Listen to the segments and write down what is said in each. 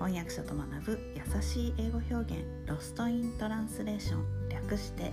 翻訳者と学ぶ優しい英語表現ロストイントランスレーション略して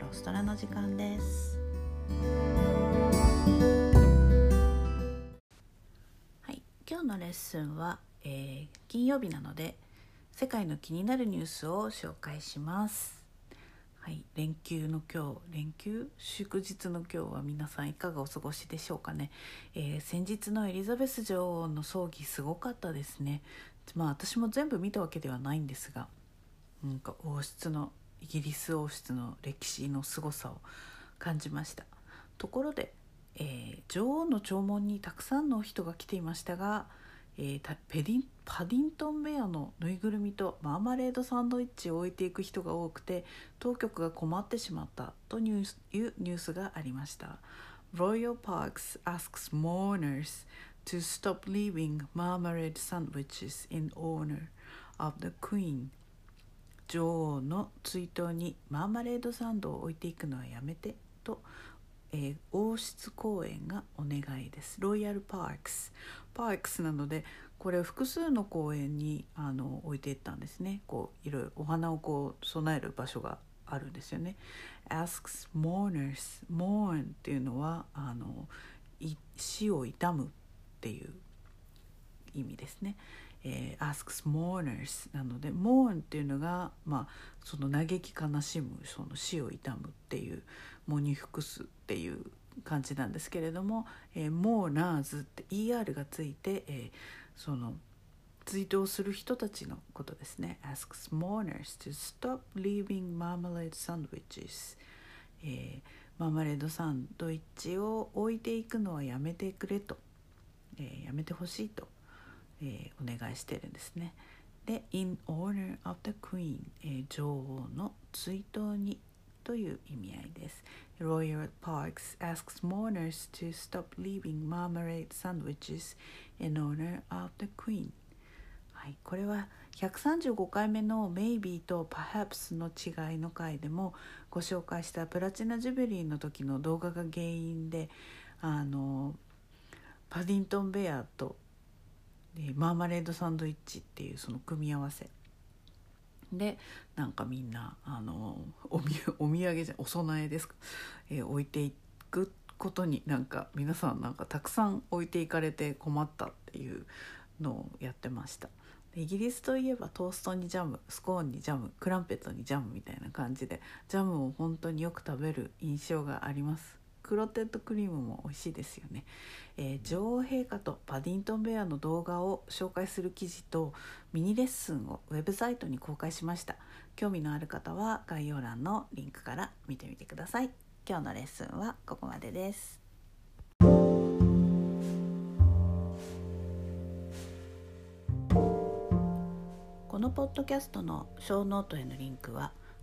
ロストラの時間です。はい今日のレッスンは、えー、金曜日なので世界の気になるニュースを紹介します。はい、連休の今日連休祝日の今日は皆さんいかがお過ごしでしょうかね、えー、先日のエリザベス女王の葬儀すごかったですね。まあ私も全部見たわけではないんですがなんか王室のイギリス王室の歴史の凄さを感じました。ところで、えー、女王の弔問にたくさんの人が来ていましたがえー、ペディパディントンベアのぬいぐるみとマーマレードサンドイッチを置いていく人が多くて当局が困ってしまったというニュースがありました。Royal Parks asks mourners to stop leaving marmalade sandwiches in honor of the Queen. 女王の追悼にマーマレードサンドを置いていくのはやめてとえー、王室公園がお願いです。ロイヤルパークスパークスなのでこれ複数の公園にあの置いていったんですね。こういろいろお花をこう備える場所があるんですよね。Asks mourners mourn っていうのはあの死を悼むっていう意味ですね、えー、asks mourners なので mourn っていうのが、まあ、その嘆き悲しむその死を悼むっていうモニフクスっていう感じなんですけれども「えー、モーナーズ」って ER がついて、えー、その追悼する人たちのことですね。asks mourners to stop leaving marmalade sandwiches、えー、マーマレードサンドイッチを置いていくのはやめてくれと、えー、やめてほしいとえー、お願いしてるんですね。で「in honor of the queen、えー、女王の追悼に」という意味合いです。Royal Parks asks mourners to stop leaving marmalade sandwiches in honor of the queen はい、これは135回目の「Maybe」と「Perhaps」の違いの回でもご紹介したプラチナ・ジュビリーの時の動画が原因であのパディントン・ベアとマーマレードサンドイッチっていうその組み合わせ。でなんかみんなあのおみお土産じゃお供えですか、えー、置いていくことになんか皆さんなんかたくさん置いていかれて困ったっていうのをやってました。イギリスといえばトーストにジャムスコーンにジャムクランペットにジャムみたいな感じでジャムを本当によく食べる印象があります。クロテッドクリームも美味しいですよね、えー、女王陛下とパディントンベアの動画を紹介する記事とミニレッスンをウェブサイトに公開しました。興味のある方は概要欄のリンクから見てみてください。今日のレッスンはここまでです。このポッドキャストのショーノートへのリンクは「